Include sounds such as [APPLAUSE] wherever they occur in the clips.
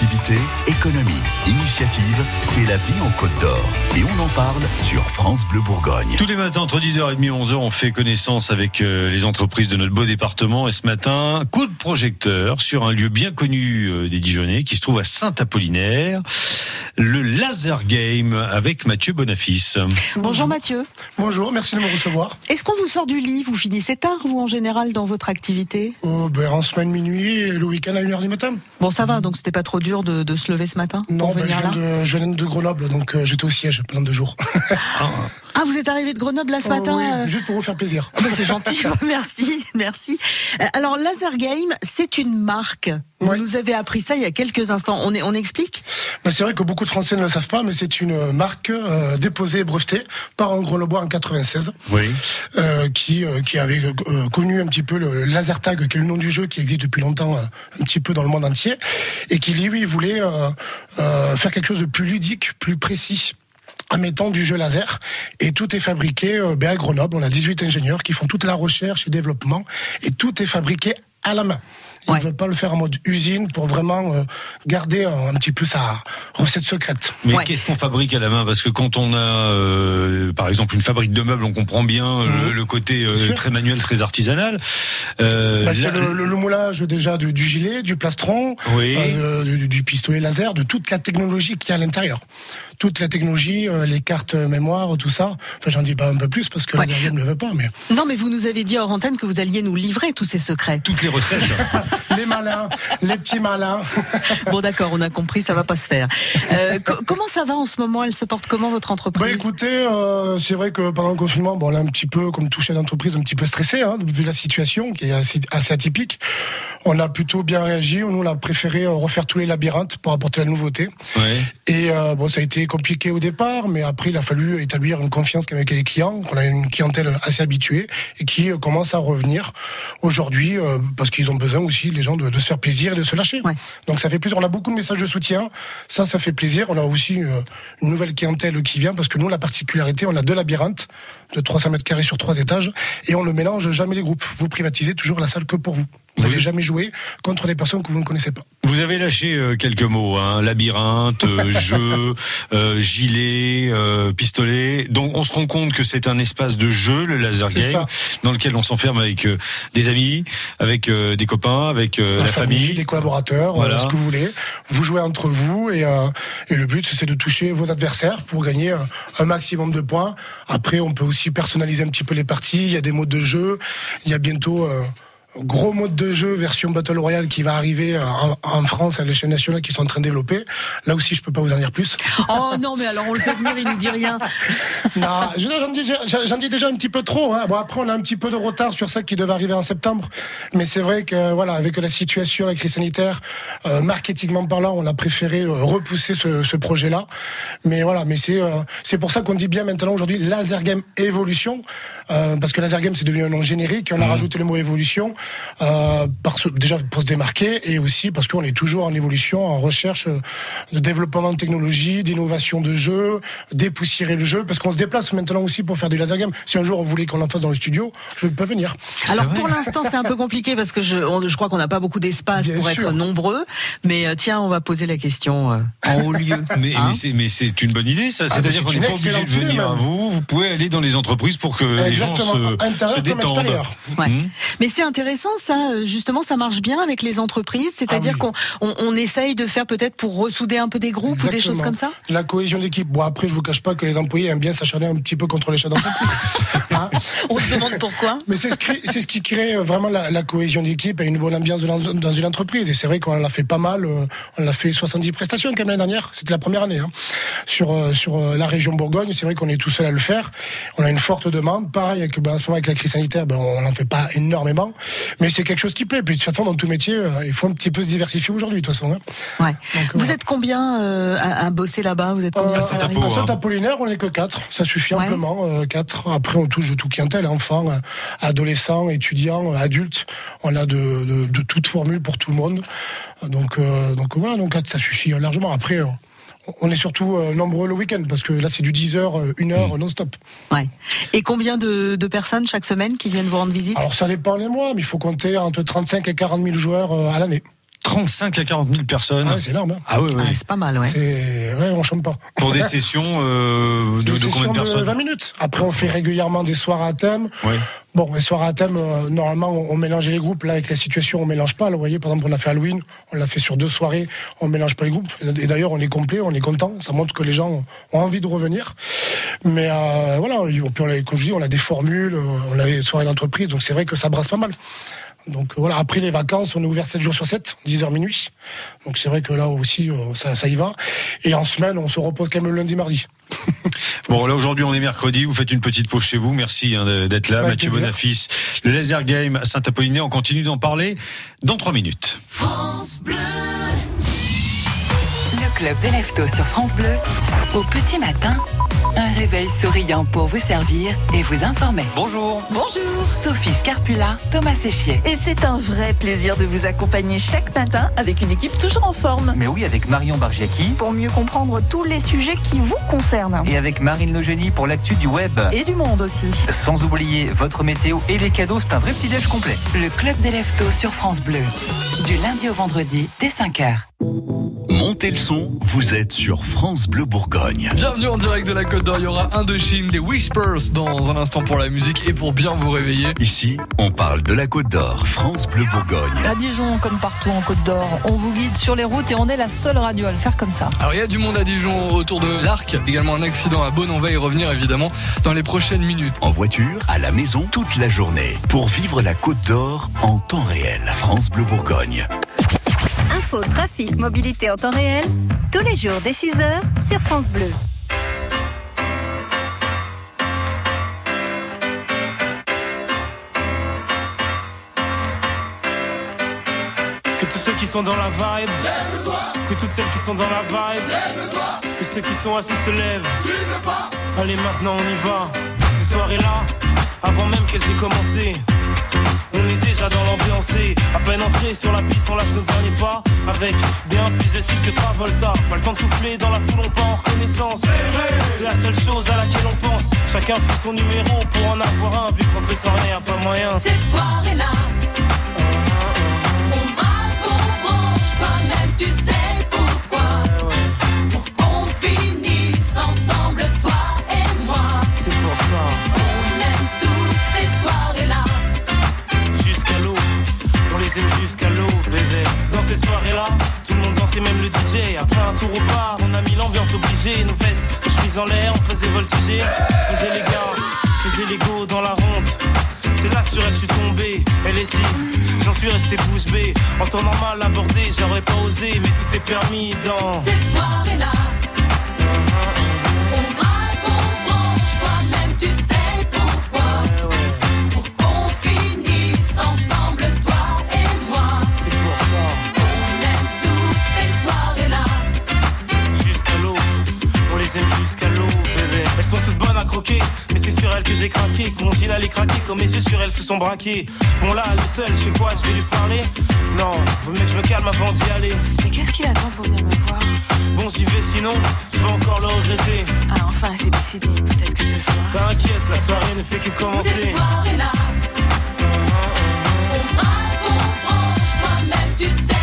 Activité, économie, initiative, c'est la vie en Côte d'Or. Et on en parle sur France Bleu Bourgogne. Tous les matins entre 10h et 11h, on fait connaissance avec euh, les entreprises de notre beau département. Et ce matin, coup de projecteur sur un lieu bien connu euh, des Dijonais qui se trouve à Saint-Apollinaire, le Laser Game avec Mathieu Bonafis. Bonjour Mathieu. Bonjour, merci de me recevoir. Est-ce qu'on vous sort du lit? Vous finissez tard, vous, en général, dans votre activité? Oh, ben, En semaine minuit et le week-end à 1h du matin. Bon, ça va, donc c'était pas trop dur de, de, se lever ce matin Non, pour ben, venir je, viens là de, je viens de Grenoble, donc euh, j'étais au siège plein de jours. [LAUGHS] [LAUGHS] Ah, vous êtes arrivé de Grenoble là ce Oh, matin oui, euh, Juste pour vous faire plaisir. ah, bah, C'est gentil, [LAUGHS] merci, merci. Euh, Alors, Laser Game, c'est une marque. Vous Ouais. nous avez appris ça il y a quelques instants. On, est, on explique Ben, c'est vrai que beaucoup de Français ne le savent pas, mais c'est une marque euh, déposée et brevetée par un Grenoblois en 96. Oui. euh, qui, euh, qui avait euh, connu un petit peu le laser tag, qui est le nom du jeu qui existe depuis longtemps euh, un petit peu dans le monde entier, et qui lui voulait euh, euh, faire quelque chose de plus ludique, plus précis en mettant du jeu laser. Et tout est fabriqué euh, ben, à Grenoble. On a 18 ingénieurs qui font toute la recherche et développement, et tout est fabriqué à la main. Ils ne Ouais. veulent pas le faire en mode usine pour vraiment euh, garder euh, un petit peu sa recette secrète. Mais Ouais. qu'est-ce qu'on fabrique à la main? Parce que quand on a, euh, par exemple, une fabrique de meubles, on comprend bien Mhm. le côté euh, très manuel, très artisanal. Euh, Bah, c'est le, le- le moulage déjà du, du gilet, du plastron, Oui. euh, du, du pistolet laser, de toute la technologie qu'il y a à l'intérieur. Toute la technologie, euh, les cartes mémoire, tout ça. Enfin, j'en dis pas un peu plus parce que Ouais. les ne le veut pas, mais Non, mais vous nous avez dit hors antenne que vous alliez nous livrer tous ces secrets. toutes les recettes. [LAUGHS] les malins, les petits malins. Bon, d'accord, on a compris, ça va pas se faire. Euh, co- comment ça va en ce moment? Elle se porte comment votre entreprise? Bah écoutez, euh, c'est vrai que pendant le confinement, bon, on est un petit peu, comme touché d'entreprise, un petit peu stressé, hein, vu la situation qui est assez, assez atypique. On a plutôt bien réagi. Nous, on a préféré euh, refaire tous les labyrinthes pour apporter la nouveauté. Ouais. Et euh, bon, ça a été compliqué au départ, mais après, il a fallu établir une confiance avec les clients. On a une clientèle assez habituée et qui euh, commence à revenir aujourd'hui euh, parce qu'ils ont besoin aussi, les gens, de, de se faire plaisir et de se lâcher. Ouais. Donc ça fait plaisir. On a beaucoup de messages de soutien. Ça, ça fait plaisir. On a aussi une nouvelle clientèle qui vient parce que nous, la particularité, on a deux labyrinthes de 300 mètres carrés sur trois étages et on ne mélange jamais les groupes. Vous privatisez toujours la salle que pour vous. Vous n'allez jamais jouer contre des personnes que vous ne connaissez pas. Vous avez lâché euh, quelques mots, hein, labyrinthe, euh, [LAUGHS] jeu, euh, gilet, euh, pistolet. Donc on se rend compte que c'est un espace de jeu, le laser game, ça. dans lequel on s'enferme avec euh, des amis, avec des copains, avec euh, la, famille. les collaborateurs, Voilà. ce que vous voulez. Vous jouez entre vous et, et le but c'est de toucher vos adversaires pour gagner un maximum de points. Après, on peut aussi personnaliser un petit peu les parties. Il y a des modes de jeu. Il y a bientôt gros mode de jeu version Battle Royale qui va arriver euh, en, en France à l'échelle nationale qui sont en train de développer. Là aussi, je peux pas vous en dire plus. Oh non, mais alors on le fait venir, il nous dit rien. [LAUGHS] non, je- j'en dis, déjà un petit peu trop. Hein. Bon, après, on a un petit peu de retard sur ça qui devait arriver en septembre. Mais c'est vrai que, voilà, avec la situation, la crise sanitaire, euh, marketingment parlant, on a préféré euh, repousser ce, ce projet-là. Mais voilà, mais c'est euh, c'est pour ça qu'on dit bien maintenant aujourd'hui Laser Game Evolution. Euh, parce que Laser Game, c'est devenu un nom générique. On a rajouté le mot évolution. Euh, parce, déjà pour se démarquer et aussi parce qu'on est toujours en évolution, en recherche euh, de développement de technologie, d'innovation de jeu, dépoussiérer le jeu. Parce qu'on se déplace maintenant aussi pour faire du laser game. Si un jour on voulait qu'on en fasse dans le studio, je peux venir. Alors pour l'instant c'est un peu compliqué parce que je, on- je crois qu'on n'a pas beaucoup d'espace pour sûr. être nombreux. Mais euh, tiens, on va poser la question euh, en haut lieu. [LAUGHS] Mais, Hein mais c'est mais c'est une bonne idée, ça. Ah, C'est-à-dire mais qu'on n'est pas obligé de venir à vous. Vous pouvez aller dans les entreprises pour que les gens se, se détendent. Ouais. Hmm. Mais c'est intéressant ça, justement, ça marche bien avec les entreprises, c'est-à-dire Ah oui. qu'on on, on essaye de faire peut-être pour ressouder un peu des groupes ou des choses comme ça La cohésion d'équipe. Bon, après, je vous cache pas que les employés aiment bien s'acharner un petit peu contre les chefs d'entreprise. [LAUGHS] Hein On se demande pourquoi. Mais c'est ce, ce qui crée euh, vraiment la, la cohésion d'équipe et une bonne ambiance dans une entreprise. Et c'est vrai qu'on l'a fait pas mal. euh, On a fait 70 prestations quand même l'année dernière. C'était la première année. Hein. Sur, euh, sur euh, la région Bourgogne, c'est vrai qu'on est tout seul à le faire. On a une forte demande. Pareil, avec, ben, en ce moment, avec la crise sanitaire, ben, on n'en fait pas énormément. Mais c'est quelque chose qui plaît. Puis de toute façon, dans tout métier, euh, il faut un petit peu se diversifier aujourd'hui, de toute façon. hein. Ouais. Donc, Vous voilà. êt combien euh, à, à bosser là-bas? Vous êtes combien Euh, à hein. Saint-Apollinaire, on n'est que 4. Ça suffit Ouais. amplement. euh, 4. Après, on touche de tout clientèle, enfants, adolescents, étudiants, adultes. On a de, de, de toutes formules pour tout le monde. Donc, euh, donc voilà, donc 4, ça suffit largement. Après, euh, on est surtout euh, nombreux le week-end parce que là, c'est du 10h, 1h non-stop. Ouais. Et combien de, de personnes chaque semaine qui viennent vous rendre visite? Alors, ça dépend les mois, mais il faut compter entre 35 et 40 000 joueurs euh, à l'année. 35 à 40 000 personnes. Ah, c'est énorme. Hein. Ah. Ah, c'est pas mal, ouais. Ouais, on chante pas. Pour des sessions euh, de, Des de combien de personnes 20 minutes. Après, on fait régulièrement des soirs à thème. Oui. Bon, les soirs à thème, euh, normalement, on, on mélangeait les groupes. Là, avec la situation, on mélange pas. Là, vous voyez, par exemple, on a fait Halloween, on l'a fait sur deux soirées, on mélange pas les groupes. Et d'ailleurs, on est complet, on est content. Ça montre que les gens ont, envie de revenir. Mais euh, voilà, et puis on a, comme je dis, on a des formules, on a des soirées d'entreprise, donc c'est vrai que ça brasse pas mal. Donc euh, voilà, après les vacances, on est ouvert 7 jours sur 7, 10h minuit. Donc c'est vrai que là aussi, euh, ça, ça y va. Et en semaine, on se repose quand même le lundi, mardi. [LAUGHS] Bon, là aujourd'hui on est mercredi, vous faites une petite pause chez vous. Merci hein, d'être là, Mathieu plaisir. Bonafis. Le laser game à Saint-Apollinaire, on continue d'en parler dans trois minutes. Le club des leftos sur France Bleu. Au petit matin, un réveil souriant pour vous servir et vous informer. Bonjour. Bonjour. Sophie Scarpula, Thomas Séchier. Et c'est un vrai plaisir de vous accompagner chaque matin avec une équipe toujours en forme Mais oui, avec Marion Bargiaki pour mieux comprendre tous les sujets qui vous concernent. et avec Marine Logénie pour l'actu du web. Et du monde aussi. Sans oublier votre météo et les cadeaux, c'est un vrai petit déj complet. Le club des leftos sur France Bleu. Du lundi au vendredi, dès 5h. Montez le son, vous êtes sur France Bleu Bourgogne. Bienvenue en direct de la Côte d'Or. Il y aura Indochine, des Whispers dans un instant pour la musique et pour bien vous réveiller. Ici, on parle de la Côte d'Or, France Bleu Bourgogne. À Dijon, comme partout en Côte d'Or, on vous guide sur les routes et on est la seule radio à le faire comme ça. Alors il y a du monde à Dijon autour de l'Arc. Également un accident à Beaune. On va y revenir évidemment dans les prochaines minutes. En voiture, à la maison, toute la journée. Pour vivre la Côte d'Or en temps réel. France Bleu Bourgogne. Info, trafic, mobilité en temps réel, tous les jours dès 6h sur France Bleu. Que tous ceux qui sont dans la vibe, que toutes celles qui sont dans la vibe, que ceux qui sont assis se lèvent. Allez, maintenant on y va. Ces soirées-là, avant même qu'elles aient commencé. Peine sur la piste, on lâche nos derniers pas avec bien plus de style que Travolta. Pas le temps de souffler dans la foule, on part en reconnaissance. C'est la seule chose à laquelle on pense. Chacun fait son numéro pour en avoir un, vu qu'entrer sans rien, pas moyen. Ces soirées-là, on braque, on branche, toi-même tu sais Après un tour au bar, on a mis l'ambiance obligée. Nos vestes, nos chemises en l'air, on faisait voltiger. Faisait les gars, faisait les go dans la ronde. C'est là que sur elle je suis tombé. Elle est si, j'en suis resté bouche bée. En temps normal abordé, j'aurais pas osé, mais tout est permis dans. Ces soirées-là, on quand mes yeux sur elles se sont braqués. Bon là, elle est seule, je fais quoi? Je vais lui parler? Non, faut mieux que je me calme avant d'y aller. Mais qu'est-ce qu'il attend pour venir me voir? Bon, j'y vais sinon, je vais encore le regretter. Ah, enfin, c'est décidé. Peut-être que ce soir. T'inquiète, la soirée ne fait que commencer. soirées-là, on braque, on branche, toi-même tu sais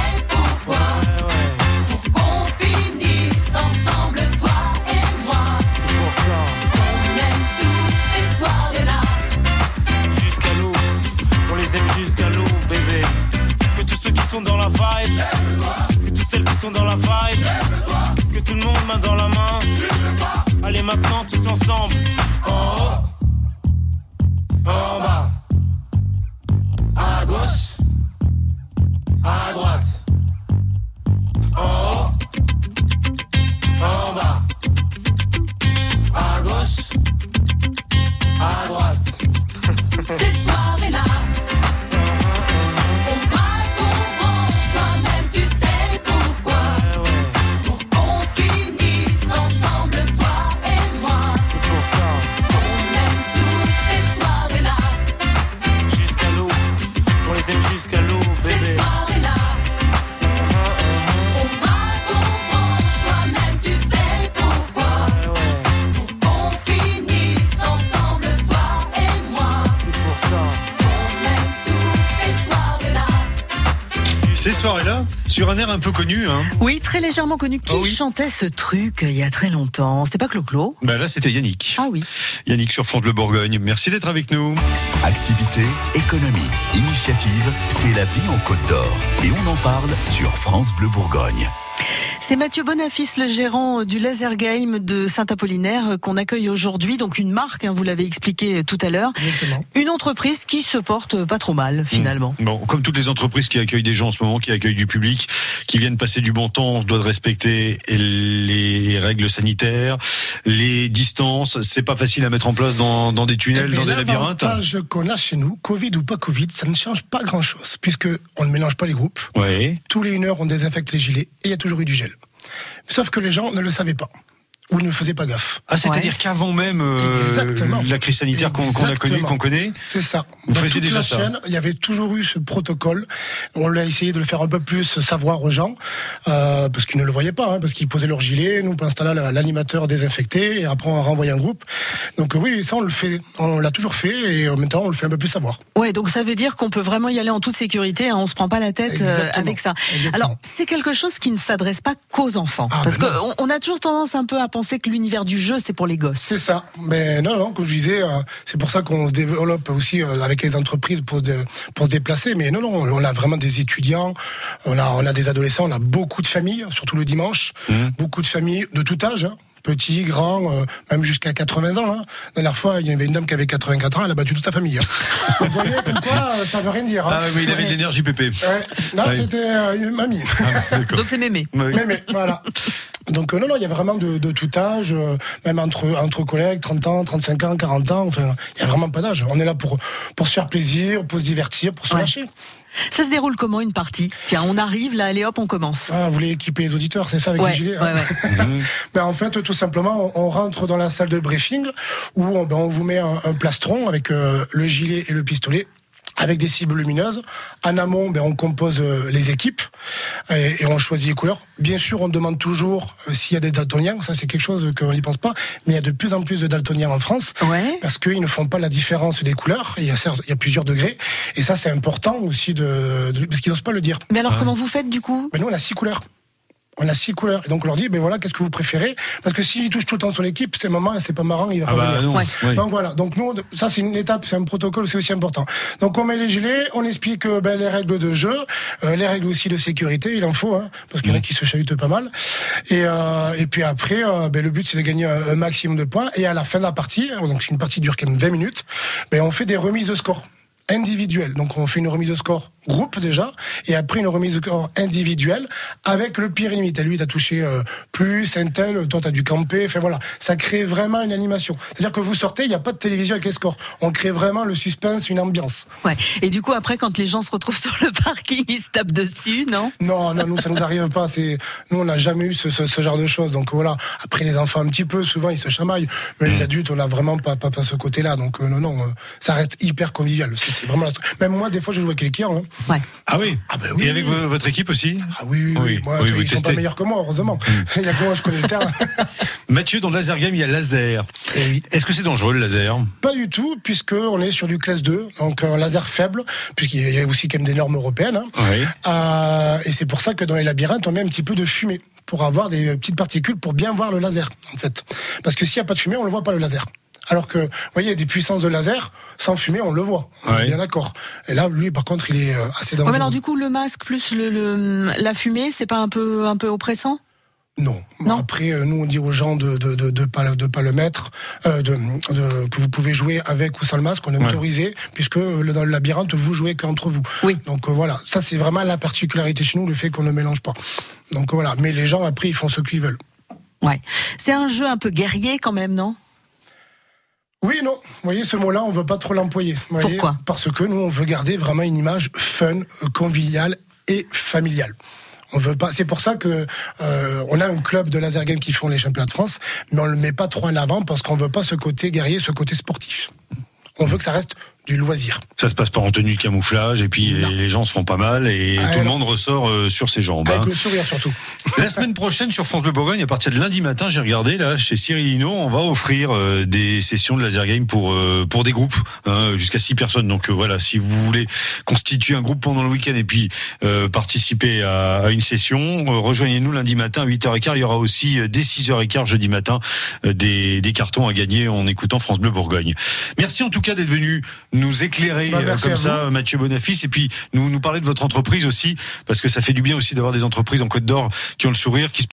que toutes celles qui sont dans la vibe, que tout le monde main dans la main. Allez maintenant tous ensemble. En haut, en bas, à gauche, à droite. Sur un air un peu connu. Hein. Oui, très légèrement connu. Qui chantait ce truc euh, il y a très longtemps? C'était pas Clo-Clo? Bah là, c'était Yannick. Ah oui. Yannick sur France Bleu Bourgogne. Merci d'être avec nous. Activité, économie, initiative, c'est la vie en Côte d'Or. Et on en parle sur France Bleu Bourgogne. C'est Mathieu Bonafis, le gérant du Laser Game de Saint-Apollinaire, euh, qu'on accueille aujourd'hui. Donc une marque, hein, vous l'avez expliqué tout à l'heure. Une entreprise qui se porte pas trop mal, finalement. Bon, comme toutes les entreprises qui accueillent des gens en ce moment, qui accueillent du public, qui viennent passer du bon temps, on se doit de respecter les règles sanitaires, les distances. C'est pas facile à mettre en place dans, dans des tunnels, Eh dans des labyrinthes. L'avantage qu'on a chez nous, Covid ou pas Covid, ça ne change pas grand-chose, puisque on ne mélange pas les groupes. Oui. Tous les une heure, on désinfecte les gilets et il y a toujours eu du gel. Sauf que les gens ne le savaient pas ou ne faisaient pas gaffe. Ah, c'est-à-dire qu'avant même euh, la crise sanitaire qu'on a connue, qu'on connaît, C'est ça. Vous Dans faisiez toute déjà la ça. chaîne, il y avait toujours eu ce protocole. On l'a essayé de le faire un peu plus savoir aux gens, euh, parce qu'ils ne le voyaient pas, hein, parce qu'ils posaient leur gilet. Nous, pour l'instant, là, l'animateur désinfecté, et après on renvoyait un groupe. Donc euh, oui, ça on le fait, on l'a toujours fait, et en même temps on le fait un peu plus savoir. Ouais, donc ça veut dire qu'on peut vraiment y aller en toute sécurité. Hein, on se prend pas la tête euh, avec ça. Exactement. Alors c'est quelque chose qui ne s'adresse pas qu'aux enfants, Ah, parce ben qu'on on a toujours tendance un peu à penser que l'univers du jeu c'est pour les gosses. C'est ça. Mais non, non, comme je disais, euh, c'est pour ça qu'on se développe aussi euh, avec les entreprises pour se, dé- pour se déplacer. Mais non, non, on a vraiment des étudiants, on a, on a des adolescents, on a beaucoup de familles, surtout le dimanche, beaucoup de familles de tout âge. hein. Petits, grands, euh, même jusqu'à 80 ans. Hein. La dernière fois, il y avait une dame qui avait 84 ans, elle a battu toute sa famille. hein. [LAUGHS] Vous voyez comme quoi, euh, ça veut rien dire. hein. Ah oui, il avait de l'énergie pépé. Ouais. Non, Ouais. c'était euh, une mamie. Donc c'est mémé. Oui. Mais voilà. [LAUGHS] Donc euh, non, non, il y a vraiment de, de tout âge, euh, même entre, entre collègues, 30 ans, 35 ans, 40 ans, enfin, il y a vraiment pas d'âge. On est là pour, pour se faire plaisir, pour se divertir, pour se Ouais. lâcher. Ça se déroule comment une partie? Tiens, on arrive là, allez hop, on commence. Ah, vous voulez équiper les auditeurs, c'est ça, avec Ouais, les gilets ouais, hein [LAUGHS] Ben, En fait, tout simplement, on, on rentre dans la salle de briefing où on, ben, on vous met un, un plastron avec euh, le gilet et le pistolet avec des cibles lumineuses. En amont, ben, on compose euh, les équipes et, et on choisit les couleurs. Bien sûr, on demande toujours euh, s'il y a des daltoniens. Ça, c'est quelque chose qu'on n'y pense pas. Mais il y a de plus en plus de daltoniens en France Ouais. parce qu'ils ne font pas la différence des couleurs. Il y a, certes- il y a plusieurs degrés. Et ça, c'est important aussi de, de- parce qu'ils n'osent pas le dire. Mais alors comment vous faites du coup? Ben nous, on a six couleurs. On a six couleurs. Et donc, on leur dit, ben voilà, qu'est-ce que vous préférez? Parce que s'il touche tout le temps son équipe, c'est maman, c'est pas marrant, il va Ah pas bah venir. non, Ouais. oui. Donc voilà. Donc nous, ça c'est une étape, c'est un protocole, c'est aussi important. Donc on met les gilets, on explique euh, ben, les règles de jeu, euh, les règles aussi de sécurité, il en faut, hein, parce qu'il y en a qui se chahutent pas mal. Et, euh, et puis après, euh, ben, le but c'est de gagner un, un maximum de points. Et à la fin de la partie, donc une partie dure quand même 20 minutes, ben, on fait des remises de score individuelles. Donc on fait une remise de score groupe déjà, et après une remise de score individuelle avec le pire. T'as lui, t'as touché euh, plus, un tel, toi t'as dû camper, enfin voilà. Ça crée vraiment une animation. C'est-à-dire que vous sortez, il n'y a pas de télévision avec les scores. On crée vraiment le suspense, une ambiance. Ouais. Et du coup après quand les gens se retrouvent [LAUGHS] sur le parking, ils se tapent dessus, non? Non, non, nous ça nous arrive pas. C'est nous on n'a jamais eu ce, ce, ce genre de choses. Donc voilà. Après les enfants un petit peu, souvent ils se chamaillent, mais les adultes on n'a vraiment pas, pas pas ce côté-là. Donc euh, non non, euh, ça reste hyper convivial. C'est c'est vraiment la... même moi des fois je joue avec les clients. Hein. Ouais. Ah oui. Ah ben oui. Et avec vo- votre équipe aussi Ah oui, oui, oui. Oui, Moi, oui, ils vous sont testez. pas meilleurs que moi, heureusement. [LAUGHS] Il y a que moi, je connais le terrain. [LAUGHS] Mathieu, dans le laser game, il y a laser. Eh oui. Est-ce que c'est dangereux le laser? Pas du tout, puisque on est sur du classe 2, donc un laser faible, puisqu'il y a aussi quand même des normes européennes. hein. Oui. Euh, et c'est pour ça que dans les labyrinthes, on met un petit peu de fumée pour avoir des petites particules pour bien voir le laser, en fait. Parce que s'il n'y a pas de fumée, on ne le voit pas le laser. Alors que, vous voyez, il y a des puissances de laser, sans fumée, on le voit. On Ouais. est bien d'accord. Et là, lui, par contre, il est euh, assez Ouais, dangereux. mais alors du coup le masque plus le, le- la fumée, c'est pas un peu un peu oppressant? Non. Non. Après, euh, nous, on dit aux gens de de de, de pas le- de pas le mettre, euh, de, de- que vous pouvez jouer avec ou sans le masque. On est Ouais. autorisé puisque le- dans le labyrinthe, vous jouez qu'entre vous. Oui. Donc euh, voilà, ça c'est vraiment la particularité chez nous, le fait qu'on ne mélange pas. Donc voilà. Mais les gens après, ils font ce qu'ils veulent. Ouais. C'est un jeu un peu guerrier quand même, non? Oui, non. Vous voyez, ce mot-là, on veut pas trop l'employer. Pourquoi? Parce que nous, on veut garder vraiment une image fun, euh, conviviale et familiale. On veut pas. C'est pour ça que euh, on a un club de laser game qui font les championnats de France, mais on le met pas trop en avant parce qu'on veut pas ce côté guerrier, ce côté sportif. On veut que ça reste du loisir. Ça se passe pas en tenue de camouflage et puis Non. les gens se font pas mal et Ah, tout le monde ressort euh, sur ses jambes. Avec hein. le sourire surtout. [LAUGHS] La semaine prochaine sur France Bleu Bourgogne, à partir de lundi matin, j'ai regardé là chez Cyril Hinault, on va offrir euh, des sessions de laser game pour euh, pour des groupes hein, jusqu'à six personnes. Donc euh, voilà, si vous voulez constituer un groupe pendant le week-end et puis euh, participer à, à une session, euh, rejoignez-nous lundi matin à 8h15. Il y aura aussi euh, dès 6h15 jeudi matin euh, des des cartons à gagner en écoutant France Bleu Bourgogne. Merci en tout cas d'être venu nous éclairer Bah, euh, comme ça, Mathieu Bonafis, et puis nous nous parler de votre entreprise aussi, parce que ça fait du bien aussi d'avoir des entreprises en Côte d'Or qui ont le sourire, qui se